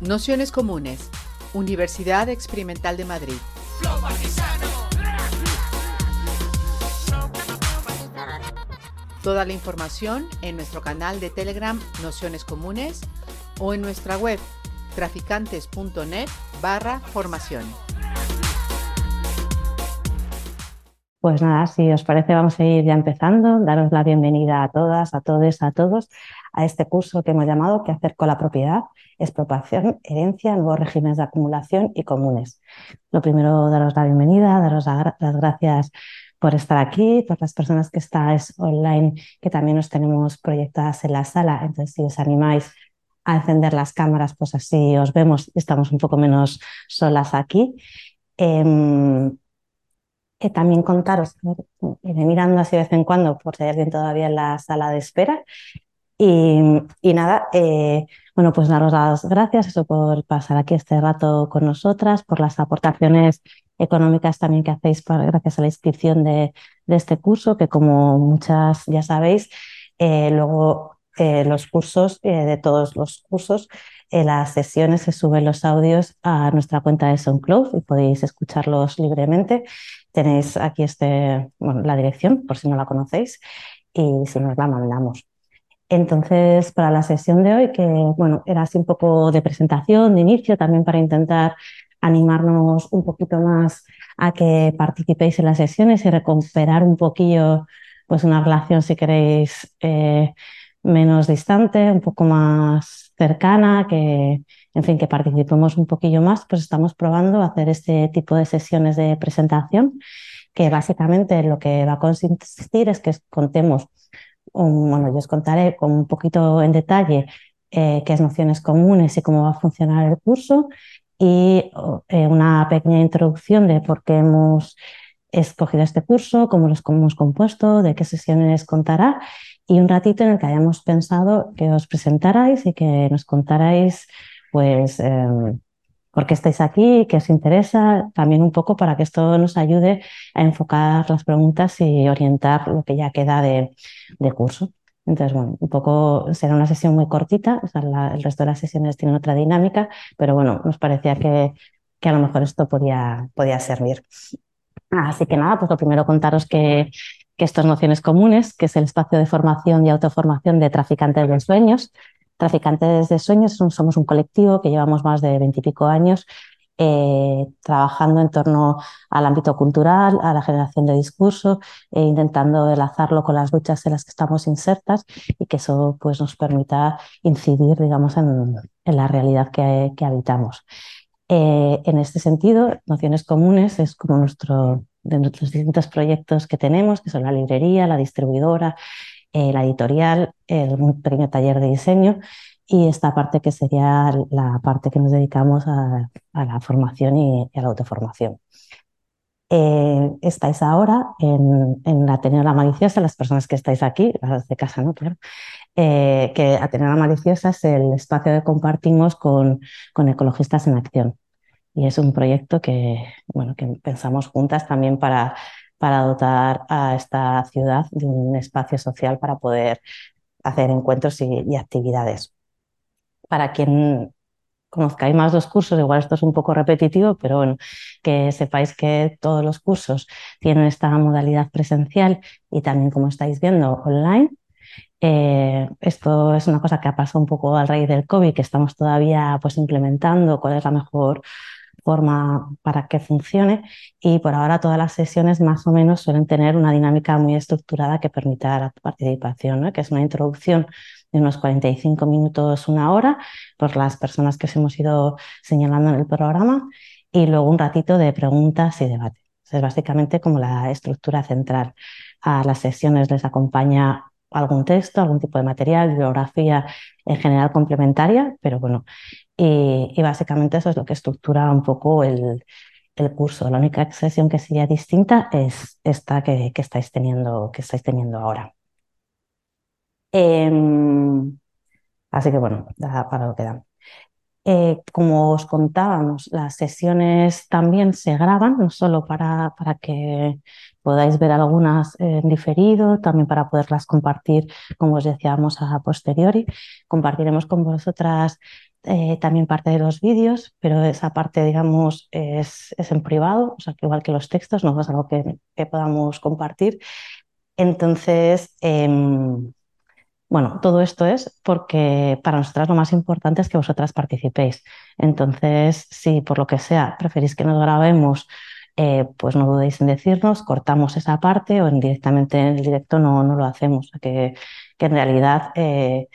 Nociones Comunes, Universidad Experimental de Madrid. Toda la información en nuestro canal de Telegram Nociones Comunes o en nuestra web traficantes.net barra formación. Pues nada, si os parece vamos a ir ya empezando. Daros la bienvenida a todas, a todos, a todos a este curso que hemos llamado ¿Qué hacer con la propiedad? Expropiación, herencia, nuevos regímenes de acumulación y comunes. Lo primero, daros la bienvenida, daros las gracias por estar aquí, por las personas que estáis online, que también os tenemos proyectadas en la sala. Entonces, si os animáis a encender las cámaras, pues así os vemos y estamos un poco menos solas aquí. Em, eh, también contaros, iré mirando así de vez en cuando por si hay todavía en la sala de espera. Y, nada, eh, bueno, pues daros las gracias eso por pasar aquí este rato con nosotras, por las aportaciones económicas también que hacéis gracias a la inscripción de, este curso, que como muchas ya sabéis, eh, luego los cursos, de todos los cursos, las sesiones se suben los audios a nuestra cuenta de SoundCloud y podéis escucharlos libremente. Tenéis aquí este, la dirección, por si no la conocéis, y si nos la mandamos. Entonces, para la sesión de hoy, que bueno, era así un poco de presentación, de inicio, también para intentar animarnos un poquito más a que participéis en las sesiones y recuperar un poquillo pues una relación, si queréis, eh, menos distante, un poco más cercana, que, en fin, que participemos un poquillo más, pues estamos probando hacer este tipo de sesiones de presentación, que básicamente lo que va a consistir es que contemos, bueno, yo os contaré con un poquito en detalle eh, qué es nociones comunes y cómo va a funcionar el curso. Y eh, una pequeña introducción de por qué hemos escogido este curso, cómo los hemos compuesto, de qué sesiones contará y un ratito en el que hayamos pensado que os presentarais y que nos contarais pues em, por qué estáis aquí, qué os interesa, también un poco para que esto nos ayude a enfocar las preguntas y orientar lo que ya queda de, curso. Entonces, bueno, un poco será una sesión muy cortita, el resto de las sesiones tienen otra dinámica, pero bueno, nos parecía que, que a lo mejor esto podía, podía servir. Así que nada, pues lo primero contaros que, que estas nociones comunes, que es el espacio de formación y autoformación de traficantes de sueños. Traficantes de sueños somos un colectivo que llevamos más de veintipico años eh, trabajando en torno al ámbito cultural, a la generación de discurso, e intentando enlazarlo con las luchas en las que estamos insertas y que eso pues, nos permita incidir digamos, en, la realidad que, habitamos. Eh, en este sentido, Nociones Comunes es como nuestro, de los distintos proyectos que tenemos, que son la librería, la distribuidora, eh, la editorial, un pequeño taller de diseño y esta parte que sería la parte que nos dedicamos a, la formación y, a la autoformación. Eh, estáis ahora en, en Ateneo La Maliciosa, las personas que estáis aquí, las de casa, ¿no? Claro. Eh, que Ateneo La Maliciosa es el espacio que compartimos con, con Ecologistas en Acción. Y es un proyecto que, bueno, que pensamos juntas también para, para dotar a esta ciudad de un espacio social para poder hacer encuentros y, actividades. Para quien conozcáis más los cursos, igual esto es un poco repetitivo, pero bueno, que sepáis que todos los cursos tienen esta modalidad presencial y también, como estáis viendo, online. Eh, esto es una cosa que ha pasado un poco al raíz del COVID, que estamos todavía pues implementando cuál es la mejor forma para que funcione y por ahora todas las sesiones más o menos suelen tener una dinámica muy estructurada que permita la participación, que es una introducción de unos 45 minutos, una hora, por las personas que os hemos ido señalando en el programa y luego un ratito de preguntas y debate. Es básicamente como la estructura central. A las sesiones les acompaña algún texto, algún tipo de material, bibliografía en general complementaria, pero bueno, y, básicamente eso es lo que estructura un poco el, curso. La única sesión que sería distinta es esta que, estáis, teniendo, que estáis teniendo ahora. Em, así que bueno, para lo que dan. Eh, como os contábamos, las sesiones también se graban, no solo para, para que podáis ver algunas en diferido, también para poderlas compartir, como os decíamos, a posteriori. Compartiremos con vosotras eh, también parte de los vídeos, pero esa parte, digamos, es, en privado, o sea, que igual que los textos, no es algo que, podamos compartir. Entonces, em, bueno, todo esto es porque para nosotras lo más importante es que vosotras participéis. Entonces, si por lo que sea preferís que nos grabemos, eh, pues no dudéis en decirnos, cortamos esa parte o directamente en el directo no, no lo hacemos. Que, que en realidad, eh,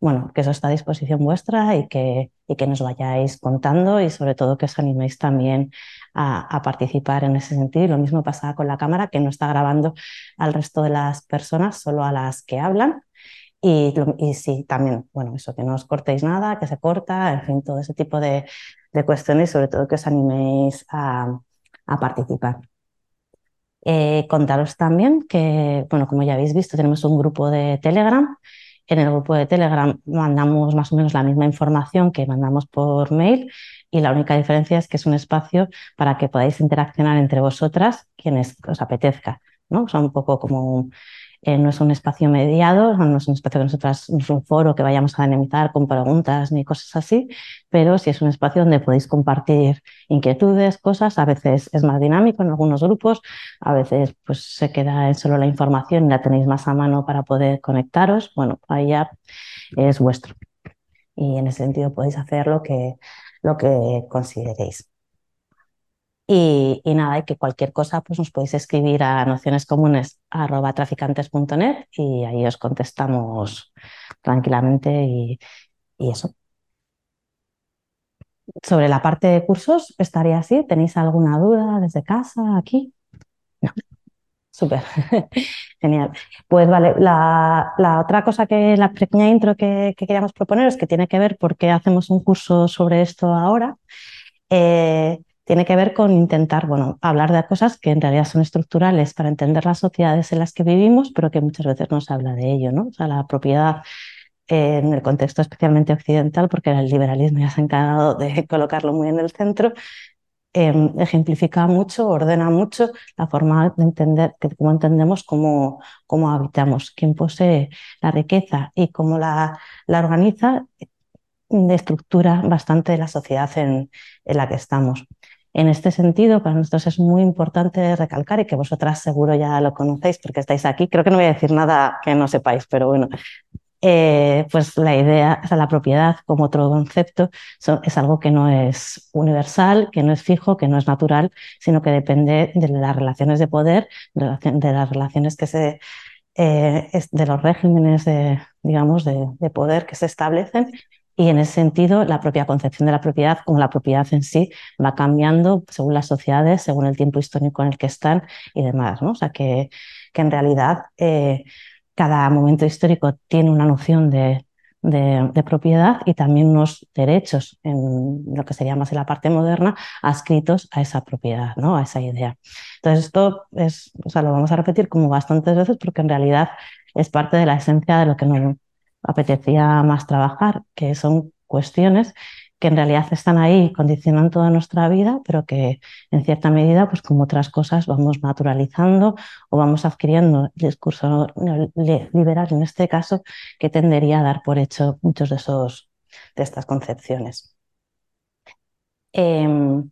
bueno, que eso está a disposición vuestra y que, y que nos vayáis contando y sobre todo que os animéis también a, a, participar en ese sentido. Y lo mismo pasa con la cámara, que no está grabando al resto de las personas, solo a las que hablan. Y, y, sí, también, bueno, eso, que no os cortéis nada, que se corta, en fin, todo ese tipo de, de cuestiones sobre todo que os animéis a, participar. Eh, contaros también que, bueno, como ya habéis visto, tenemos un grupo de Telegram. En el grupo de Telegram mandamos más o menos la misma información que mandamos por mail y la única diferencia es que es un espacio para que podáis interaccionar entre vosotras quienes os apetezca, ¿no? O sea, un poco como eh, no es un espacio mediado, no es un espacio que nosotras, no es un foro que vayamos a dinamitar con preguntas ni cosas así, pero sí es un espacio donde podéis compartir inquietudes, cosas, a veces es más dinámico en algunos grupos, a veces pues se queda en solo la información la tenéis más a mano para poder conectaros, bueno, ahí ya es vuestro. Y en ese sentido podéis hacer lo que, lo que consideréis. Y, nada, y que cualquier cosa pues nos podéis escribir a nocionescomunes.traficantes.net y ahí os contestamos tranquilamente y, eso. Sobre la parte de cursos, estaría así. ¿Tenéis alguna duda desde casa, aquí? No. Súper. Genial. Pues vale, la, otra cosa que, la pequeña intro que, que, queríamos proponer es que tiene que ver por qué hacemos un curso sobre esto ahora. Eh, tiene que ver con intentar, bueno, hablar de cosas que en realidad son estructurales para entender las sociedades en las que vivimos, pero que muchas veces no se habla de ello, ¿no? O sea, la propiedad en el contexto especialmente occidental, porque el liberalismo ya se ha encargado de colocarlo muy en el centro, em, ejemplifica mucho, ordena mucho la forma de entender, cómo entendemos cómo, cómo habitamos, quién posee la riqueza y cómo la, la organiza, de estructura bastante la sociedad en, en la que estamos. En este sentido, para nosotros es muy importante recalcar y que vosotras seguro ya lo conocéis porque estáis aquí. Creo que no voy a decir nada que no sepáis, pero bueno, eh, pues la idea, o sea, la propiedad como otro concepto es algo que no es universal, que no es fijo, que no es natural, sino que depende de las relaciones de poder, de las relaciones que se, eh, de los regímenes de, digamos, de, de poder que se establecen y en ese sentido, la propia concepción de la propiedad, como la propiedad en sí, va cambiando según las sociedades, según el tiempo histórico en el que están y demás. ¿no? O sea, que, que en realidad eh, cada momento histórico tiene una noción de, de, propiedad y también unos derechos, en lo que sería más en la parte moderna, adscritos a esa propiedad, ¿no? a esa idea. Entonces, esto es, o sea, lo vamos a repetir como bastantes veces porque en realidad es parte de la esencia de lo que nos apetecía más trabajar, que son cuestiones que en realidad están ahí, condicionan toda nuestra vida, pero que en cierta medida, pues como otras cosas, vamos naturalizando o vamos adquiriendo el discurso liberal, en este caso, que tendería a dar por hecho muchos de, esos, de estas concepciones. Em,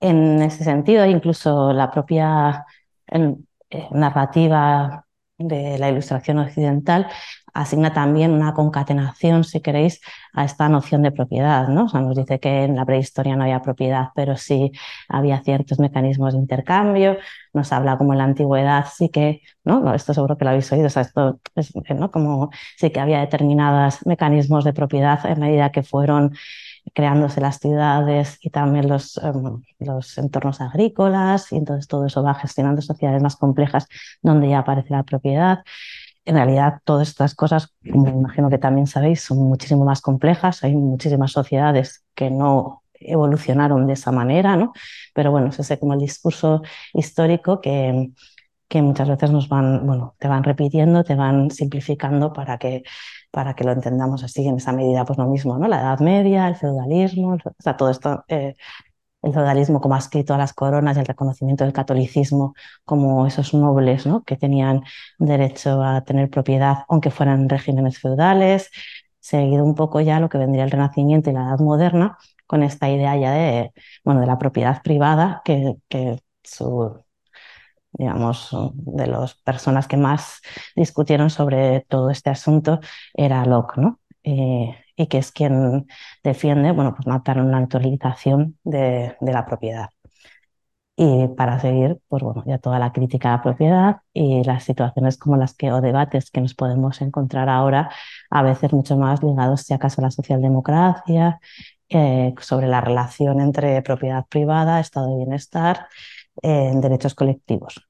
en ese sentido, incluso la propia eh, narrativa de la ilustración occidental asigna también una concatenación, si queréis, a esta noción de propiedad. ¿no? Nos dice que en la prehistoria no había propiedad, pero sí había ciertos mecanismos de intercambio. Nos habla como en la antigüedad sí que, ¿no? esto seguro que lo habéis oído, o esto es, ¿no? como sí que había determinados mecanismos de propiedad en medida que fueron creándose las ciudades y también los, em, los entornos agrícolas, y entonces todo eso va gestionando sociedades más complejas donde ya aparece la propiedad. En realidad, todas estas cosas, como imagino que también sabéis, son muchísimo más complejas. Hay muchísimas sociedades que no evolucionaron de esa manera, ¿no? Pero bueno, es ese como el discurso histórico que, que muchas veces nos van, bueno, te van repitiendo, te van simplificando para que, para que lo entendamos así en esa medida, pues lo mismo, ¿no? La Edad Media, el feudalismo, o sea, todo esto eh, el feudalismo como ha escrito a las coronas y el reconocimiento del catolicismo como esos nobles ¿no? que tenían derecho a tener propiedad aunque fueran regímenes feudales. seguido un poco ya lo que vendría el Renacimiento y la Edad Moderna, con esta idea ya de, bueno, de la propiedad privada, que, que su, digamos, de las personas que más discutieron sobre todo este asunto era Locke, ¿no? Eh, y que es quien defiende, bueno, pues matar una naturalización de, de la propiedad y para seguir, pues bueno, ya toda la crítica a la propiedad y las situaciones como las que o debates que nos podemos encontrar ahora, a veces mucho más ligados, si acaso, a la socialdemocracia, eh, sobre la relación entre propiedad privada, estado de bienestar, eh, derechos colectivos.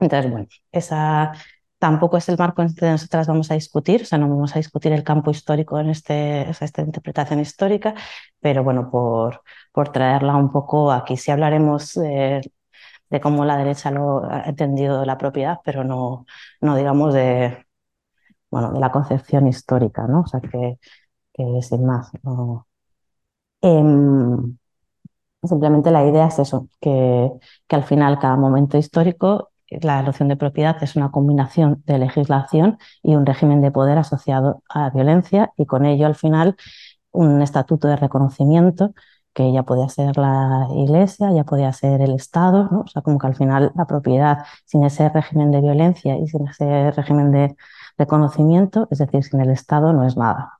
Entonces, bueno, esa tampoco es el marco en que nosotras vamos a discutir, o sea, no vamos a discutir el campo histórico en este, esta interpretación histórica, pero bueno, por, por traerla un poco aquí. Sí hablaremos de, cómo la derecha lo ha entendido la propiedad, pero no, no digamos de, bueno, de la concepción histórica, ¿no? O sea, que, que sin más. Em, simplemente la idea es eso, que, al final cada momento histórico la noción de propiedad es una combinación de legislación y un régimen de poder asociado a la violencia y con ello al final un estatuto de reconocimiento que ya podía ser la Iglesia, ya podía ser el Estado, ¿no? o sea, como que al final la propiedad sin ese régimen de violencia y sin ese régimen de reconocimiento, es decir, sin el Estado no es nada.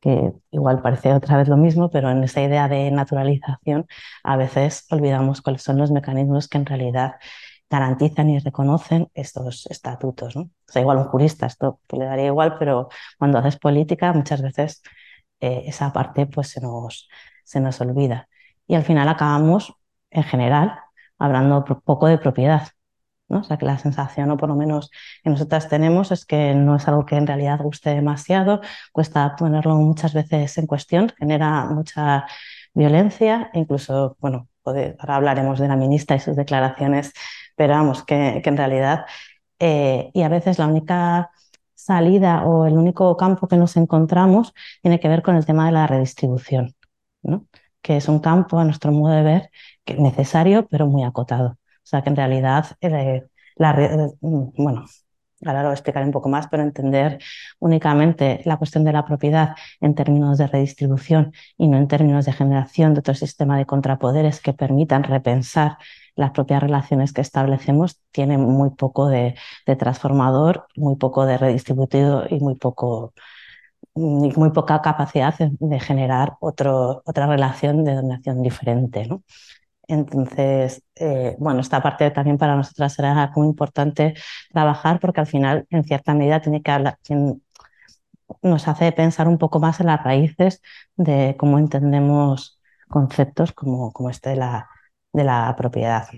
Que igual parece otra vez lo mismo, pero en esa idea de naturalización a veces olvidamos cuáles son los mecanismos que en realidad garantizan y reconocen estos estatutos. ¿no? O sea, igual un jurista esto le daría igual, pero cuando haces política muchas veces eh, esa parte pues se nos, se nos olvida. Y al final acabamos, en general, hablando poco de propiedad. ¿No? O sea, que la sensación, o por lo menos que nosotras tenemos, es que no es algo que en realidad guste demasiado, cuesta ponerlo muchas veces en cuestión, genera mucha violencia, incluso, bueno, ahora hablaremos de la ministra y sus declaraciones pero vamos, que, en realidad, eh, y a veces la única salida o el único campo que nos encontramos tiene que ver con el tema de la redistribución, que es un campo, a nuestro modo de ver, necesario, pero muy acotado. O sea que en realidad, eh, la, mm, bueno, ahora lo voy a explicar un poco más, pero entender únicamente la cuestión de la propiedad en términos de redistribución y no en términos de generación de otro sistema de contrapoderes que permitan repensar las propias relaciones que establecemos tienen muy poco de, transformador, muy poco de redistributivo y muy poco muy poca capacidad de generar otro, otra relación de dominación diferente. ¿no? Entonces, eh, bueno, esta parte también para nosotras será muy importante trabajar porque al final, en cierta medida, tiene que hablar, nos hace pensar un poco más en las raíces de cómo entendemos conceptos como, como este de la, de la propiedad.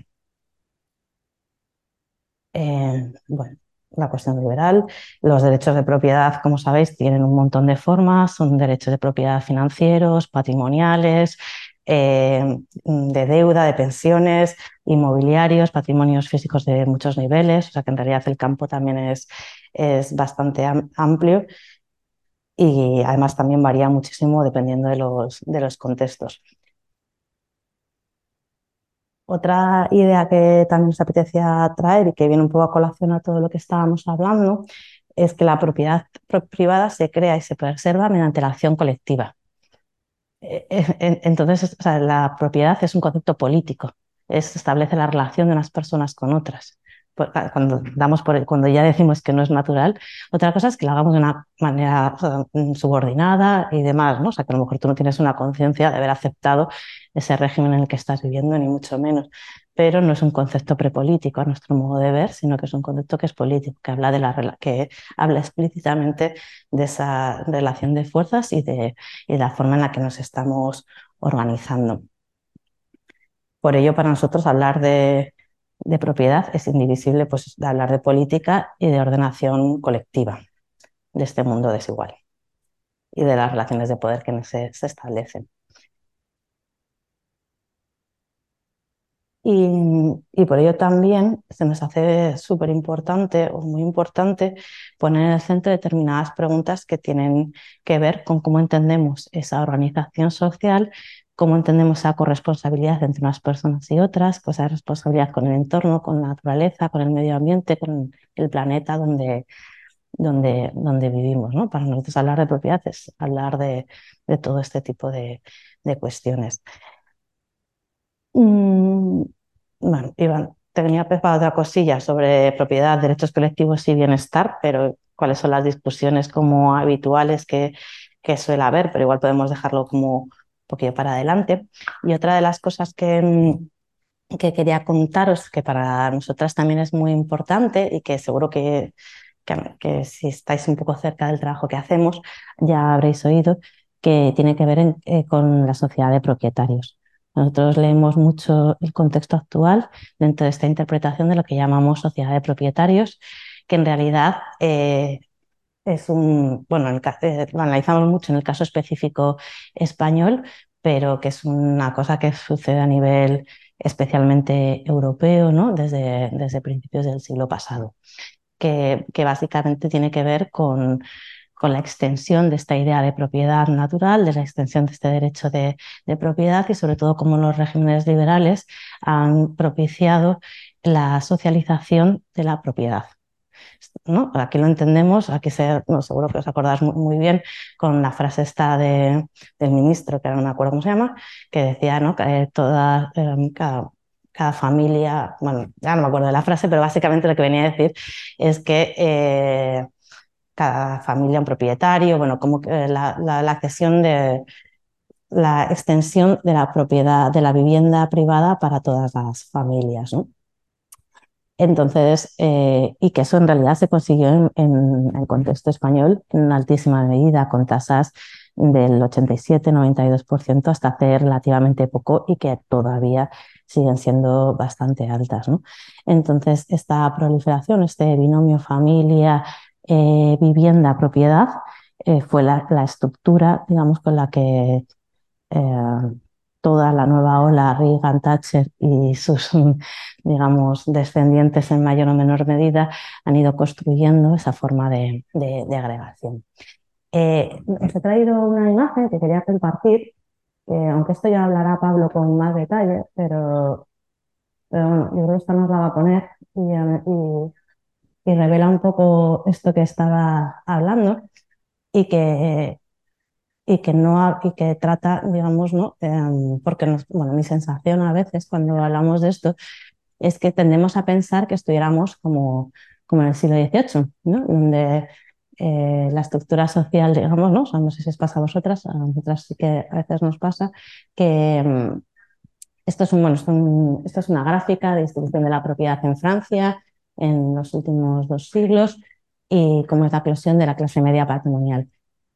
Eh, bueno, la cuestión liberal. Los derechos de propiedad, como sabéis, tienen un montón de formas. Son derechos de propiedad financieros, patrimoniales, eh, de deuda, de pensiones, inmobiliarios, patrimonios físicos de muchos niveles. O sea que en realidad el campo también es, es bastante amplio y además también varía muchísimo dependiendo de los, de los contextos. Otra idea que también nos apetecía traer y que viene un poco a colación a todo lo que estábamos hablando es que la propiedad privada se crea y se preserva mediante la acción colectiva. Eh, eh, entonces, la propiedad es un concepto político, es, establece la relación de unas personas con otras. Pues, cuando, damos por, cuando ya decimos que no es natural, otra cosa es que lo hagamos de una manera subordinada y demás, ¿no? O sea, que a lo mejor tú no tienes una conciencia de haber aceptado ese régimen en el que estás viviendo, ni mucho menos. Pero no es un concepto prepolítico a nuestro modo de ver, sino que es un concepto que es político, que habla, de la, que habla explícitamente de esa relación de fuerzas y de, y de la forma en la que nos estamos organizando. Por ello, para nosotros hablar de, de propiedad es indivisible pues, de hablar de política y de ordenación colectiva de este mundo desigual y de las relaciones de poder que se, se establecen. Y, por ello también se nos hace súper importante o muy importante poner en el centro determinadas preguntas que tienen que ver con cómo entendemos esa organización social cómo entendemos esa corresponsabilidad entre unas personas y otras, pues esa responsabilidad con el entorno, con la naturaleza, con el medio ambiente, con el planeta donde, donde, donde vivimos. ¿no? Para nosotros hablar de propiedad es hablar de, todo este tipo de, cuestiones. Mm, bueno, Iván, tenía preparado otra cosilla sobre propiedad, derechos colectivos y bienestar, pero cuáles son las discusiones como habituales que, que suele haber, pero igual podemos dejarlo como un poquito para adelante. Y otra de las cosas que, mm, que quería contaros, que para nosotras también es muy importante y que seguro que, que, si estáis un poco cerca del trabajo que hacemos, ya habréis oído, que tiene que ver eh, con la sociedad de propietarios. Nosotros leemos mucho el contexto actual dentro de esta interpretación de lo que llamamos sociedad de propietarios, que en realidad eh, es un, bueno, eh, lo analizamos mucho en el caso específico español, pero que es una cosa que sucede a nivel especialmente europeo, ¿no? desde, desde principios del siglo pasado, que, que básicamente tiene que ver con, con, la extensión de esta idea de propiedad natural, de la extensión de este derecho de, de propiedad y sobre todo cómo los regímenes liberales han propiciado la socialización de la propiedad. ¿no? Aquí lo entendemos, aquí se, no, seguro que os acordáis muy, bien con la frase esta de, del ministro, que no me acuerdo cómo se llama, que decía ¿no? que toda, em, cada, familia, bueno, ya no me acuerdo de la frase, pero básicamente lo que venía a decir es que eh, cada familia un propietario, bueno, como que la, la, accesión de la extensión de la propiedad de la vivienda privada para todas las familias. ¿no? Entonces, eh, y que eso en realidad se consiguió en, el contexto español en altísima medida, con tasas del 87-92% hasta hace relativamente poco y que todavía siguen siendo bastante altas. Entonces, esta proliferación, este binomio familia, eh, vivienda, propiedad, eh, fue la, estructura, digamos, con la que toda la nueva ola, Reagan, Thatcher y sus, digamos, descendientes en mayor o menor medida, han ido construyendo esa forma de, agregación. Eh, os he traído una imagen que quería compartir, aunque esto ya hablará Pablo con más detalle, pero, bueno, yo creo que esta nos la va a poner y revela un poco esto que estaba hablando y que y que, no, y que trata, digamos, ¿no? Em, porque bueno, mi sensación a veces cuando hablamos de esto es que tendemos a pensar que estuviéramos como, como en el siglo XVIII, ¿no? donde eh, la estructura social, digamos, ¿no? no sé si os pasa a vosotras, a nosotras sí que a veces nos pasa, que em, esto, es un, bueno, esto es una gráfica de distribución de la propiedad en Francia en los últimos dos siglos y cómo es la eclosión de la clase media patrimonial.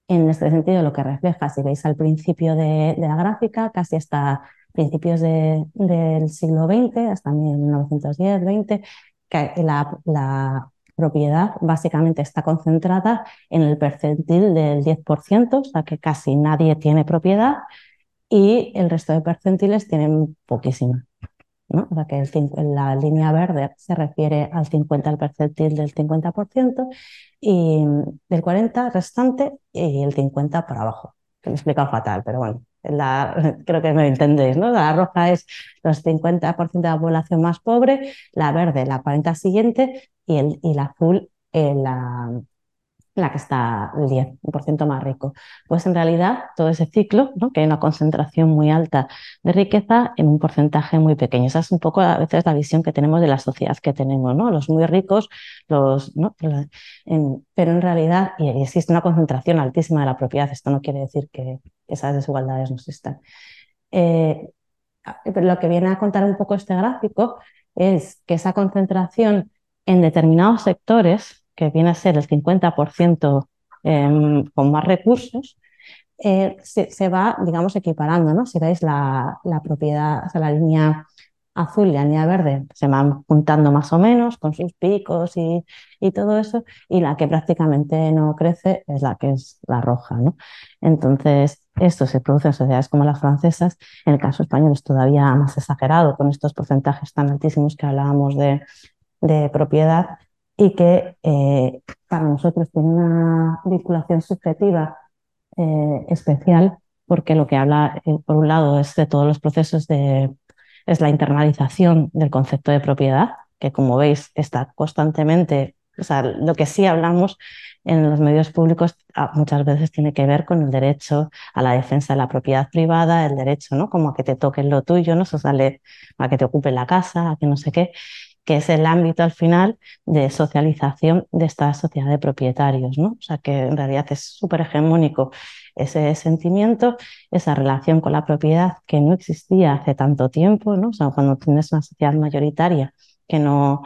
En este sentido, lo que refleja, si veis al principio de, la gráfica, casi hasta principios del siglo XX, hasta 1910-20, que la, propiedad básicamente está concentrada en el percentil del 10%, o sea que casi nadie tiene propiedad y el resto de percentiles tienen poquísima. O sea que la línea verde se refiere al 50, al percentil del 50%, y del 40 restante y el 50 para abajo. Me he explicado fatal, pero bueno, creo que me entendéis, ¿no? La roja es los 50% de la población más pobre, la verde la 40 siguiente y, el, y la azul la, la que está el 10% más rico. Pues en realidad todo ese ciclo, ¿no? que hay una concentración muy alta de riqueza en un porcentaje muy pequeño. Esa es un poco a veces la visión que tenemos de la sociedad que tenemos, ¿no? Los muy ricos, los, ¿no? pero en realidad y existe una concentración altísima de la propiedad. Esto no quiere decir que esas desigualdades no existan. Eh, lo que viene a contar un poco este gráfico es que esa concentración en determinados sectores que viene a ser el 50% em, con más recursos, eh, se, va, digamos, equiparando, ¿no? Si veis la, propiedad, o sea, la línea azul y la línea verde se van juntando más o menos con sus picos y, y, todo eso, y la que prácticamente no crece es la que es la roja, ¿no? Entonces, esto se produce en sociedades como las francesas, en el caso español es todavía más exagerado con estos porcentajes tan altísimos que hablábamos de, de propiedad, y que eh, para nosotros tiene una vinculación subjetiva eh, especial porque lo que habla, eh, por un lado, es de todos los procesos de, es la internalización del concepto de propiedad, que como veis está constantemente, o sea, lo que sí hablamos en los medios públicos ah, muchas veces tiene que ver con el derecho a la defensa de la propiedad privada, el derecho, ¿no? Como a que te toquen lo tuyo, ¿no? Eso sale a que te ocupen la casa, a que no sé qué, que es el ámbito al final de socialización de esta sociedad de propietarios, ¿no? O sea, que en realidad es súper hegemónico ese sentimiento, esa relación con la propiedad que no existía hace tanto tiempo, ¿no? O sea, cuando tienes una sociedad mayoritaria que no,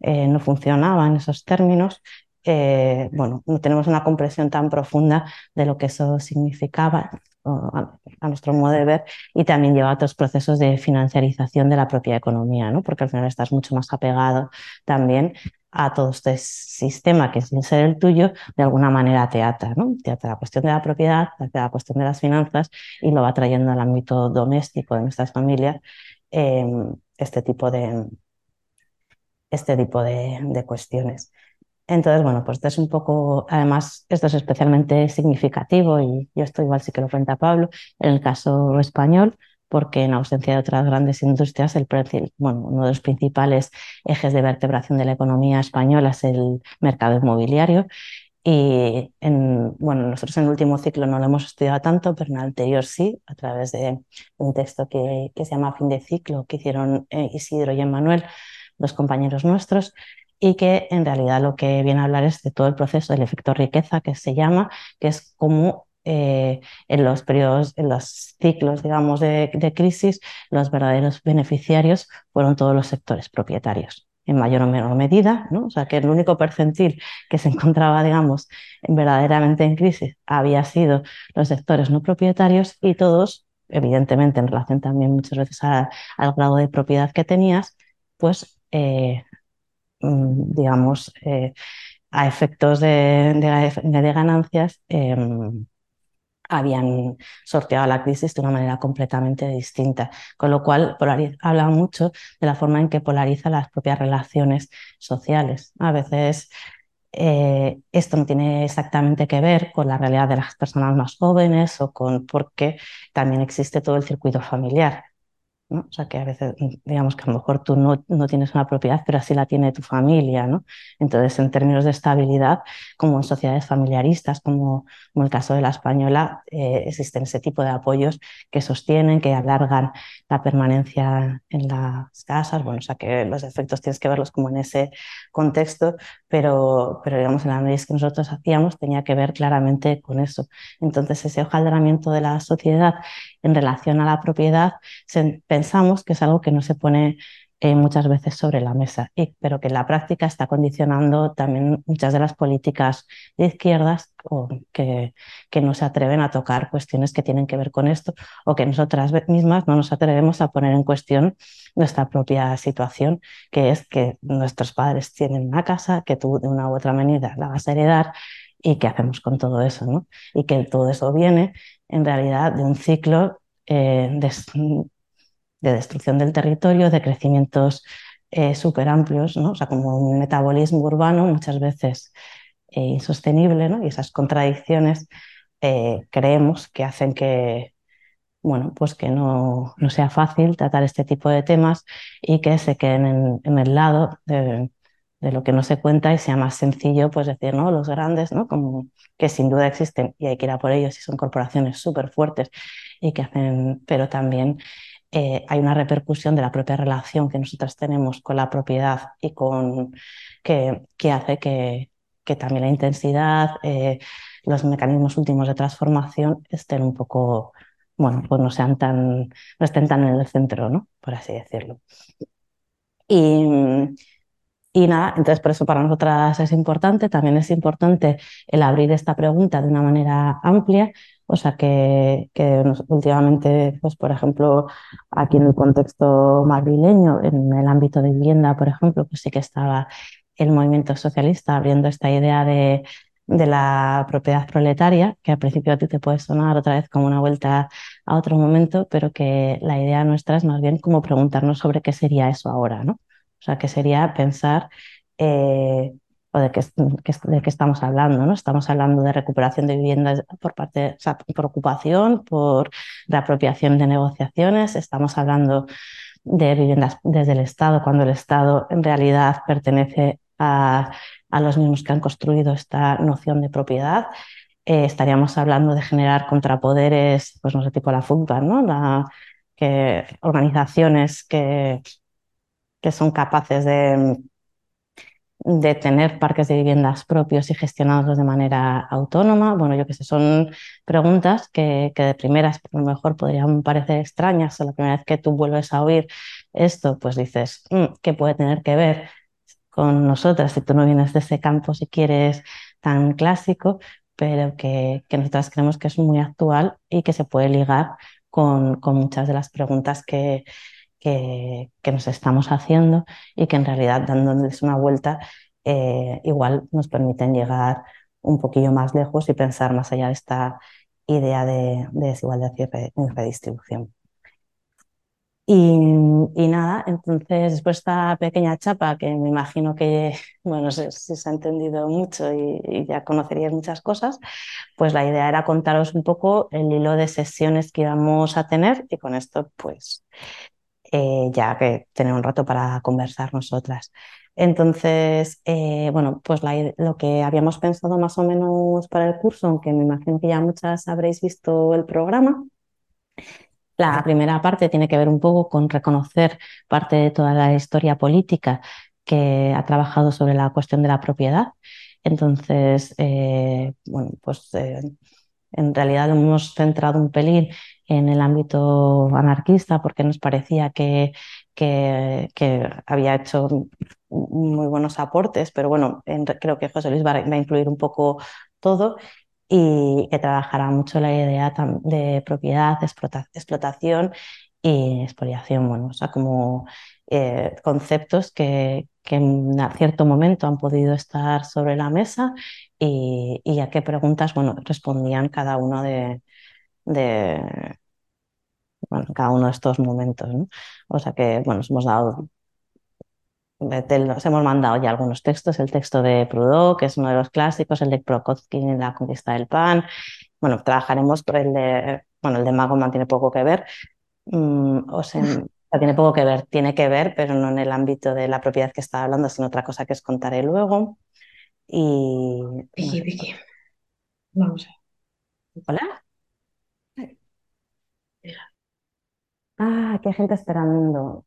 eh, no funcionaba en esos términos, eh, bueno, no tenemos una comprensión tan profunda de lo que eso significaba a, nuestro modo de ver y también lleva a otros procesos de financiarización de la propia economía, ¿no? porque al final estás mucho más apegado también a todo este sistema que sin ser el tuyo, de alguna manera te ata, ¿no? Te ata la cuestión de la propiedad, te ata la cuestión de las finanzas y lo va trayendo al ámbito doméstico de nuestras familias em, este tipo de, este tipo de cuestiones. Entonces, bueno, pues esto es un poco, además, esto es especialmente significativo y yo esto igual sí que lo cuenta Pablo, en el caso español, porque en ausencia de otras grandes industrias, el, bueno, uno de los principales ejes de vertebración de la economía española es el mercado inmobiliario. Y en, bueno, nosotros en el último ciclo no lo hemos estudiado tanto, pero en el anterior sí, a través de un texto que, que se llama Fin de ciclo, que hicieron eh, Isidro y Emmanuel, dos compañeros nuestros, y que en realidad lo que viene a hablar es de todo el proceso del efecto riqueza que se llama, que es como eh, en los periodos, en los ciclos, digamos, de, crisis, los verdaderos beneficiarios fueron todos los sectores propietarios en mayor o menor medida, ¿no? O sea, que el único percentil que se encontraba, digamos, verdaderamente en crisis había sido los sectores no propietarios y todos, evidentemente, en relación también muchas veces al grado de propiedad que tenías, pues eh, digamos, eh, a efectos de, ganancias, em, habían sorteado la crisis de una manera completamente distinta, con lo cual habla mucho de la forma en que polariza las propias relaciones sociales. A veces eh, esto no tiene exactamente que ver con la realidad de las personas más jóvenes o con porque también existe todo el circuito familiar. O sea, que a veces, digamos que a lo mejor tú no, no, tienes una propiedad, pero así la tiene tu familia, ¿no? Entonces, en términos de estabilidad, como en sociedades familiaristas, como, como el caso de la española, eh, existen ese tipo de apoyos que sostienen, que alargan la permanencia en las casas, bueno, o sea, que los efectos tienes que verlos como en ese contexto, pero, pero digamos, el análisis que nosotros hacíamos tenía que ver claramente con eso. Entonces, ese hojaldramiento de la sociedad en relación a la propiedad, pensamos que es algo que no se pone eh, muchas veces sobre la mesa, y, pero que en la práctica está condicionando también muchas de las políticas de izquierdas o que, que no se atreven a tocar cuestiones que tienen que ver con esto o que nosotras mismas no nos atrevemos a poner en cuestión nuestra propia situación, que es que nuestros padres tienen una casa que tú de una u otra manera la vas a heredar y qué hacemos con todo eso, ¿no? Y que todo eso viene en realidad de un ciclo eh, de de destrucción del territorio, de crecimientos eh, súper amplios, ¿no? o sea, como un metabolismo urbano muchas veces eh, insostenible, ¿no? y esas contradicciones eh, creemos que hacen que, bueno, pues que no, no, sea fácil tratar este tipo de temas y que se queden en, el lado de, de, lo que no se cuenta y sea más sencillo pues decir, ¿no? Los grandes, ¿no? Como que sin duda existen y hay que ir a por ellos y son corporaciones súper fuertes y que hacen, pero también eh, hay una repercusión de la propia relación que nosotras tenemos con la propiedad y con que, que hace que, que, también la intensidad, eh, los mecanismos últimos de transformación estén un poco, bueno, pues no sean tan, no estén tan en el centro, ¿no? Por así decirlo. Y, y nada, entonces por eso para nosotras es importante, también es importante el abrir esta pregunta de una manera amplia o sea que, últimamente, pues por ejemplo, aquí en el contexto madrileño, en el ámbito de vivienda, por ejemplo, pues sí que estaba el movimiento socialista abriendo esta idea de, de la propiedad proletaria, que al principio a ti te puede sonar otra vez como una vuelta a otro momento, pero que la idea nuestra es más bien como preguntarnos sobre qué sería eso ahora, ¿no? O sea, qué sería pensar eh, o de qué, de qué estamos hablando, ¿no? Estamos hablando de recuperación de viviendas por parte, o sea, por ocupación, por reapropiación de negociaciones, estamos hablando de viviendas desde el Estado, cuando el Estado en realidad pertenece a a los mismos que han construido esta noción de propiedad. Eh, estaríamos hablando de generar contrapoderes, pues no sé, tipo la FUTBA, ¿no? La, que, organizaciones que, que son capaces de, de tener parques de viviendas propios y gestionados de manera autónoma. Bueno, yo que sé, son preguntas que, que de primeras a lo mejor podrían parecer extrañas o la primera vez que tú vuelves a oír esto, pues dices, mm, ¿qué puede tener que ver con nosotras si tú no vienes de ese campo, si quieres, tan clásico? pero que, que nosotras creemos que es muy actual y que se puede ligar con, con muchas de las preguntas que, que, nos estamos haciendo y que en realidad dándoles una vuelta eh, igual nos permiten llegar un poquillo más lejos y pensar más allá de esta idea de, desigualdad y redistribución. Y, nada, entonces después de esta pequeña chapa que me imagino que, bueno, si, se ha entendido mucho y, y, ya conoceríais muchas cosas, pues la idea era contaros un poco el hilo de sesiones que íbamos a tener y con esto pues eh, ya que tener un rato para conversar nosotras. Entonces, eh, bueno, pues lo que habíamos pensado más o menos para el curso, aunque me imagino que ya muchas habréis visto el programa, la primera parte tiene que ver un poco con reconocer parte de toda la historia política que ha trabajado sobre la cuestión de la propiedad. Entonces, eh, bueno, pues en realidad hemos centrado un pelín en el ámbito anarquista porque nos parecía que, que, había hecho muy buenos aportes, pero bueno, creo que José Luis va, a incluir un poco todo y que trabajará mucho la idea de propiedad, explotación y expoliación, bueno, o sea, como eh, conceptos que, que, en cierto momento han podido estar sobre la mesa y, y a qué preguntas, bueno, respondían cada uno de, de bueno, cada uno de estos momentos. ¿no? O sea que, bueno, nos hemos dado, nos hemos mandado ya algunos textos, el texto de Proudhon, que es uno de los clásicos, el de Prokotkin en La conquista del pan. Bueno, trabajaremos por el de, bueno, el de Magoman tiene poco que ver, mm, o sea, tiene poco que ver, tiene que ver, pero no en el ámbito de la propiedad que estaba hablando, sino otra cosa que os contaré luego. Y. Vicky, Vicky. Vamos a ver. ¿Hola? Ah, qué gente esperando.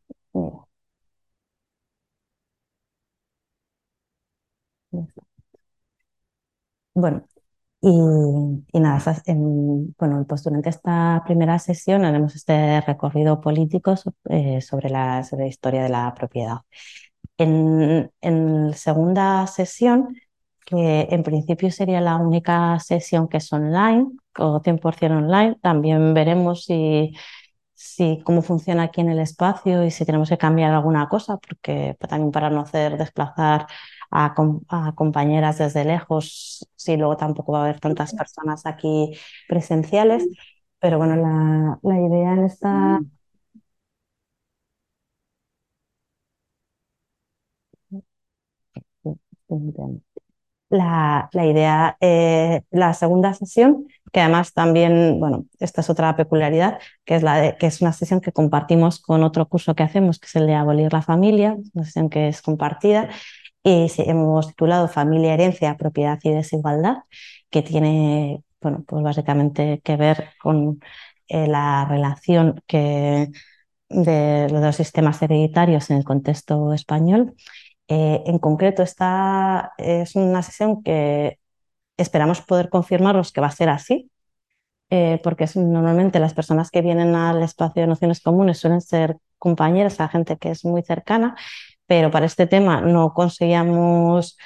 Bueno, y, nada, bueno, pues durante esta primera sesión haremos este recorrido político eh, sobre, la, historia de la propiedad. En, en segunda sesión, que en principio sería la única sesión que es online o 100% online, también veremos si si cómo funciona aquí en el espacio y si tenemos que cambiar alguna cosa, porque también para no hacer desplazar a, compañeras desde lejos, si luego tampoco va a haber tantas personas aquí presenciales. Pero bueno, la, la idea en esta... La, la idea, eh, la segunda sesión que además también, bueno, esta es otra peculiaridad, que es, la de, que es una sesión que compartimos con otro curso que hacemos, que es el de Abolir la Familia, una sesión que es compartida, y hemos titulado Familia, Herencia, Propiedad y Desigualdad, que tiene, bueno, pues básicamente que ver con eh, la relación que de los sistemas hereditarios en el contexto español. Eh, en concreto, esta es una sesión que esperamos poder confirmaros que va a ser así, eh, porque normalmente las personas que vienen al espacio de nociones comunes suelen ser compañeras, a gente que es muy cercana, pero para este tema no conseguíamos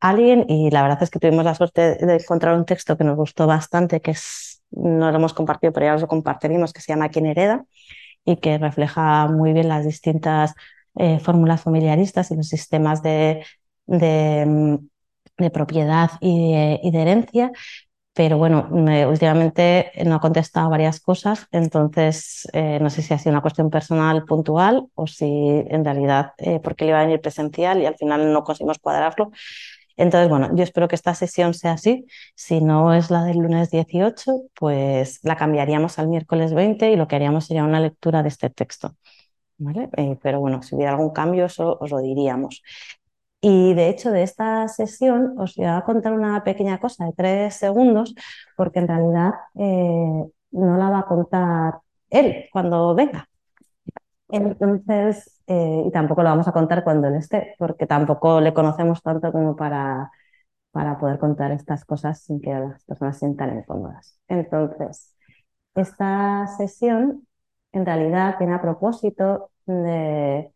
alguien y la verdad es que tuvimos la suerte de encontrar un texto que nos gustó bastante, que es, no lo hemos compartido, pero ya os lo compartiremos, que se llama Quién hereda y que refleja muy bien las distintas eh, fórmulas familiaristas y los sistemas de, de mm, propiedad y de, herencia, pero bueno, últimamente no ha contestado varias cosas, entonces eh, no sé si ha sido una cuestión personal puntual o si en realidad eh, porque le iba a venir presencial y al final no conseguimos cuadrarlo. Entonces, bueno, yo espero que esta sesión sea así. Si no es la del lunes 18, pues la cambiaríamos al miércoles 20 y lo que haríamos sería una lectura de este texto. ¿Vale? Eh, pero bueno, si hubiera algún cambio, eso os lo diríamos. Y de hecho, de esta sesión os voy a contar una pequeña cosa de tres segundos, porque en realidad eh, no la va a contar él cuando venga. Entonces, eh, y tampoco lo vamos a contar cuando él esté, porque tampoco le conocemos tanto como para, para poder contar estas cosas sin que las personas se sientan incómodas. Entonces, esta sesión en realidad tiene a propósito de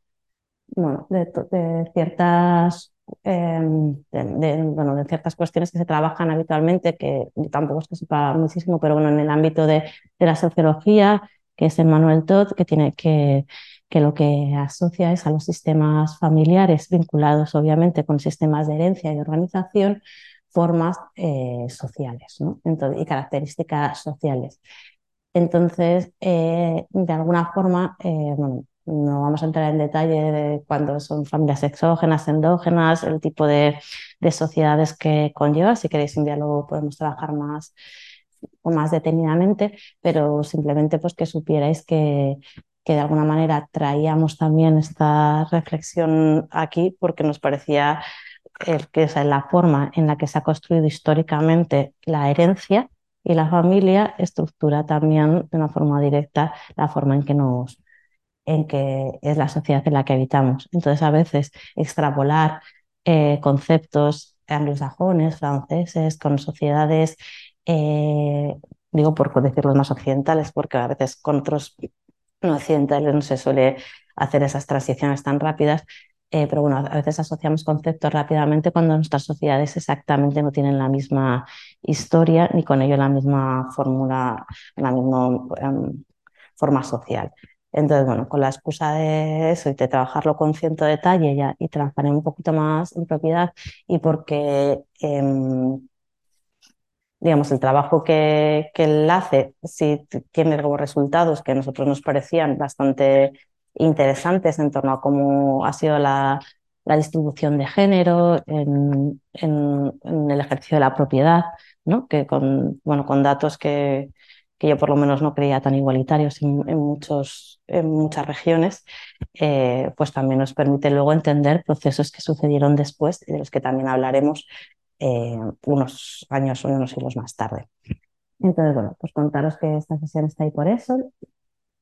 bueno, de, ciertas em, de, bueno, de ciertas cuestiones que se trabajan habitualmente, que tampoco es que sepa muchísimo, pero bueno, en el ámbito de, la sociología, que es Emmanuel Todd, que tiene que, que lo que asocia es a los sistemas familiares vinculados obviamente con sistemas de herencia y organización, formas eh, sociales ¿no? Entonces, y características sociales. Entonces, eh, de alguna forma, eh, no vamos a entrar en detalle de cuándo son familias exógenas, endógenas, el tipo de, sociedades que conlleva. Si queréis un diálogo podemos trabajar más o más detenidamente, pero simplemente pues que supierais que, que de alguna manera traíamos también esta reflexión aquí porque nos parecía el, que es la forma en la que se ha construido históricamente la herencia y la familia estructura también de una forma directa la forma en que nos en que es la sociedad en la que habitamos. Entonces, a veces extrapolar eh, conceptos anglosajones, franceses, con sociedades, eh, digo por decirlo más occidentales, porque a veces con otros no occidentales no se suele hacer esas transiciones tan rápidas, eh, pero bueno, a veces asociamos conceptos rápidamente cuando nuestras sociedades exactamente no tienen la misma historia ni con ello la misma fórmula, la misma em, forma social. Entonces, bueno, con la excusa de eso y de trabajarlo con cierto detalle ya, y trabajar un poquito más en propiedad y porque, em, digamos, el trabajo que, que él hace, si tiene como resultados que a nosotros nos parecían bastante interesantes en torno a cómo ha sido la, la distribución de género en, en, el ejercicio de la propiedad, ¿no? que con, bueno, con datos que, que yo por lo menos no creía tan igualitarios en, muchos, en muchas regiones, eh, pues también nos permite luego entender procesos que sucedieron después y de los que también hablaremos eh, unos años o unos siglos más tarde. Entonces, bueno, pues contaros que esta sesión está ahí por eso.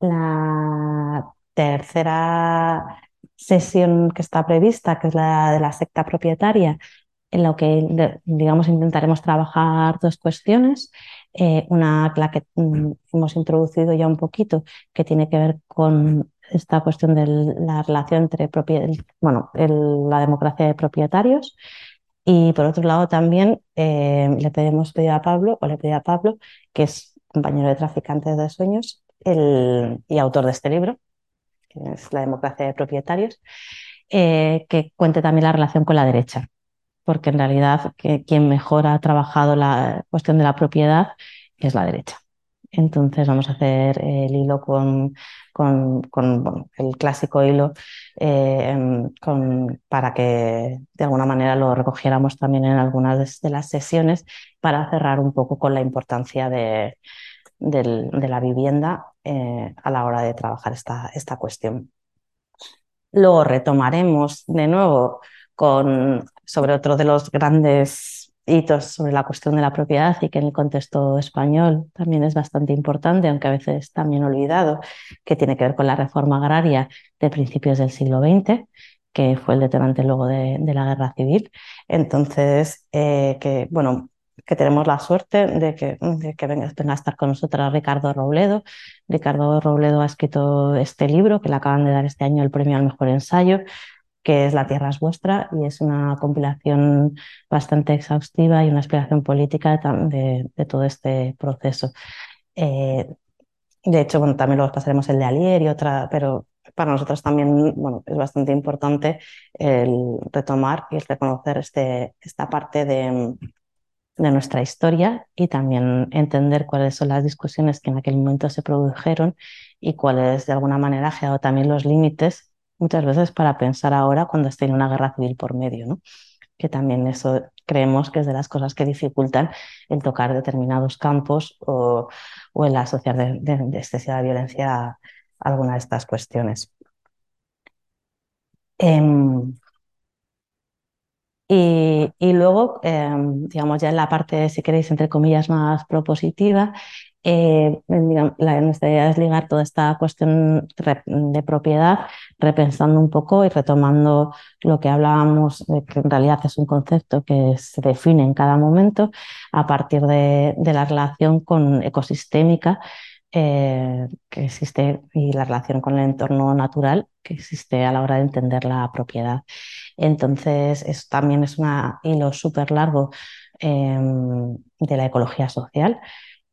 La tercera sesión que está prevista, que es la de la secta propietaria, en la que, digamos, intentaremos trabajar dos cuestiones. Eh, una la que mm, hemos introducido ya un poquito, que tiene que ver con esta cuestión de la relación entre bueno, la democracia de propietarios. Y por otro lado también eh, le pedimos pedir a Pablo, o le pedí a Pablo, que es compañero de traficantes de sueños el, y autor de este libro, que es La democracia de propietarios, eh, que cuente también la relación con la derecha porque en realidad que quien mejor ha trabajado la cuestión de la propiedad es la derecha. Entonces vamos a hacer el hilo con, con, el clásico hilo eh, para que de alguna manera lo recogiéramos también en algunas de las sesiones para cerrar un poco con la importancia de, la vivienda eh, a la hora de trabajar esta, esta cuestión. Luego retomaremos de nuevo con, sobre otro de los grandes hitos sobre la cuestión de la propiedad y que en el contexto español también es bastante importante, aunque a veces también olvidado, que tiene que ver con la reforma agraria de principios del siglo XX, que fue el detonante luego de, la guerra civil. Entonces, eh, que bueno, que tenemos la suerte de que, de que venga, venga, a estar con nosotros Ricardo Robledo. Ricardo Robledo ha escrito este libro que le acaban de dar este año el premio al mejor ensayo que es La Tierra es vuestra y es una compilación bastante exhaustiva y una explicación política de, todo este proceso. Eh, de hecho, bueno, también luego pasaremos el de Alier y otra, pero para nosotros también bueno, es bastante importante el retomar y reconocer este, esta parte de, de nuestra historia y también entender cuáles son las discusiones que en aquel momento se produjeron y cuáles de alguna manera han generado también los límites muchas veces para pensar ahora cuando esté en una guerra civil por medio, ¿no? que también eso creemos que es de las cosas que dificultan el tocar determinados campos o, o el asociar de, de, excesiva violencia a alguna de estas cuestiones. Em, Y, luego, em, digamos, ya en la parte, si queréis, entre comillas, más propositiva, eh, la, nuestra idea es ligar toda esta cuestión de propiedad, repensando un poco y retomando lo que hablábamos, de que en realidad es un concepto que se define en cada momento a partir de, la relación con ecosistémica eh, que existe y la relación con el entorno natural que existe a la hora de entender la propiedad. Entonces, también es un hilo súper largo em, de la ecología social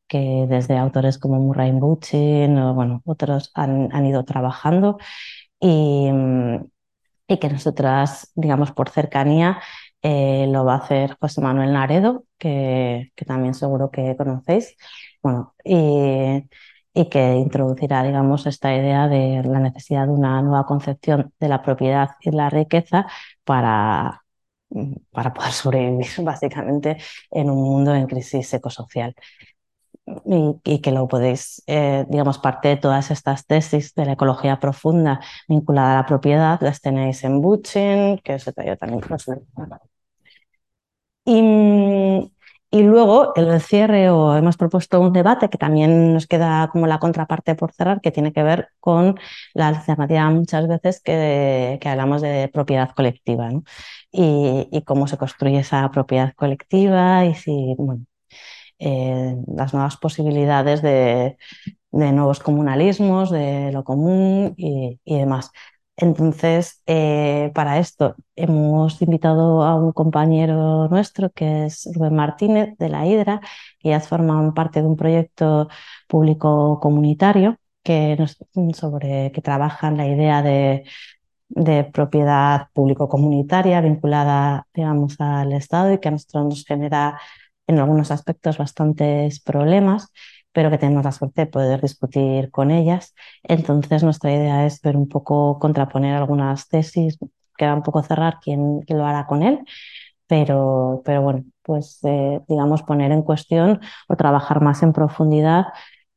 que desde autores como Murray Bookchin o bueno, otros han, han ido trabajando y, y, que nosotras, digamos, por cercanía, eh, lo va a hacer José Manuel Naredo, que, que también seguro que conocéis, bueno, y, y que introducirá, digamos, esta idea de la necesidad de una nueva concepción de la propiedad y la riqueza para, para poder sobrevivir básicamente en un mundo en crisis ecosocial. Y, que lo podéis, eh, digamos, parte de todas estas tesis de la ecología profunda vinculada a la propiedad, las tenéis en Butchin, que eso yo también y, y luego el cierre o hemos propuesto un debate que también nos queda como la contraparte por cerrar, que tiene que ver con la alternativa muchas veces que, hablamos de propiedad colectiva y, y, cómo se construye esa propiedad colectiva y si, eh, las nuevas posibilidades de, nuevos comunalismos, de lo común y, demás. Entonces, eh, para esto hemos invitado a un compañero nuestro que es Rubén Martínez de la Hidra, y ya forman parte de un proyecto público comunitario que, sobre, que trabaja en la idea de, de propiedad público-comunitaria vinculada, digamos, al Estado y que a nosotros nos genera en algunos aspectos bastantes problemas, pero que tenemos la suerte de poder discutir con ellas. Entonces, nuestra idea es ver un poco, contraponer algunas tesis, queda un poco cerrar quién, lo hará con él, pero, pero bueno, pues eh, digamos poner en cuestión o trabajar más en profundidad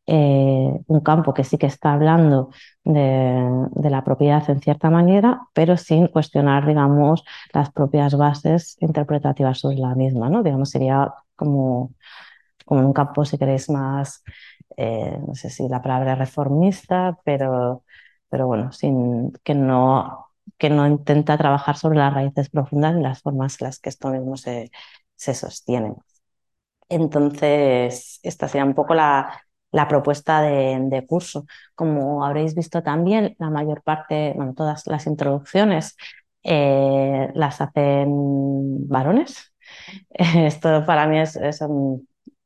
eh, un campo que sí que está hablando de, de, la propiedad en cierta manera, pero sin cuestionar, digamos, las propias bases interpretativas sobre la misma, ¿no? Digamos, sería como, como un campo, si queréis, más, eh, no sé si la palabra reformista, pero, pero bueno, sin, que, no, que no intenta trabajar sobre las raíces profundas y las formas en las que esto mismo se, se sostiene. Entonces, esta sería un poco la, la propuesta de, curso. Como habréis visto también, la mayor parte, bueno, todas las introducciones eh, las hacen varones, Esto para mí es, es,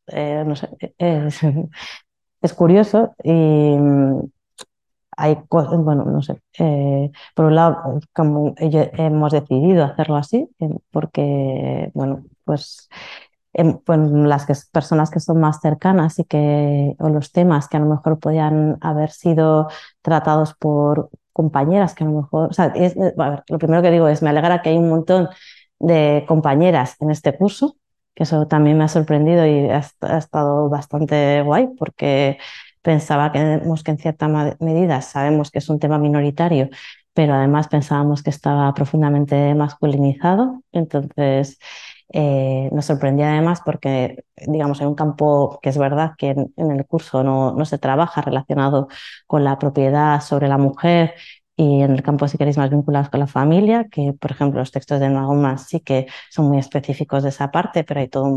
eh, no sé, es, curioso y mm, hay cosas, bueno, no sé, eh, por un lado, como hemos decidido hacerlo así, eh, porque, bueno, pues, em, pues las personas que son más cercanas y que, o los temas que a lo mejor podían haber sido tratados por compañeras que a lo mejor, o sea, es, lo primero que digo es, me alegra que hay un montón de compañeras en este curso, que eso también me ha sorprendido y ha, estado bastante guay porque pensaba que, que en cierta medida sabemos que es un tema minoritario, pero además pensábamos que estaba profundamente masculinizado. Entonces, eh, nos sorprendía además porque, digamos, hay un campo que es verdad que en, en el curso no, no, se trabaja relacionado con la propiedad sobre la mujer y en el campo, si queréis, más vinculados con la familia, que por ejemplo los textos de Naguma sí que son muy específicos de esa parte, pero hay toda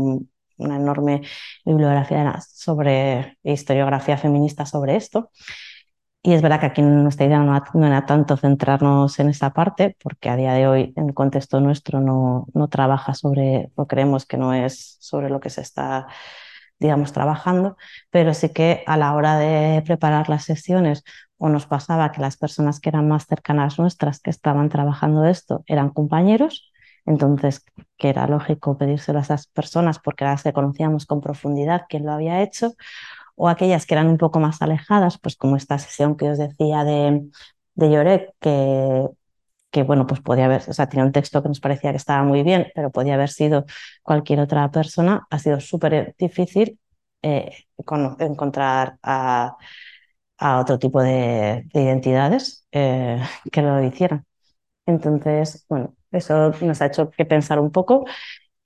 una enorme bibliografía sobre historiografía feminista sobre esto. Y es verdad que aquí nuestra idea no, no, era tanto centrarnos en esa parte, porque a día de hoy, en el contexto nuestro, no, no trabaja sobre, o creemos que no es sobre lo que se está, digamos, trabajando, pero sí que a la hora de preparar las sesiones o nos pasaba que las personas que eran más cercanas nuestras, que estaban trabajando esto, eran compañeros, entonces que era lógico pedírselo a esas personas porque las conocíamos con profundidad quién lo había hecho, o aquellas que eran un poco más alejadas, pues como esta sesión que os decía de, de Lloret, que, que bueno, pues podía haber, o sea, tiene un texto que nos parecía que estaba muy bien, pero podía haber sido cualquier otra persona, ha sido súper difícil eh, encontrar a a otro tipo de, identidades eh, que lo hicieran. Entonces, bueno, Eso nos ha hecho que pensar un poco,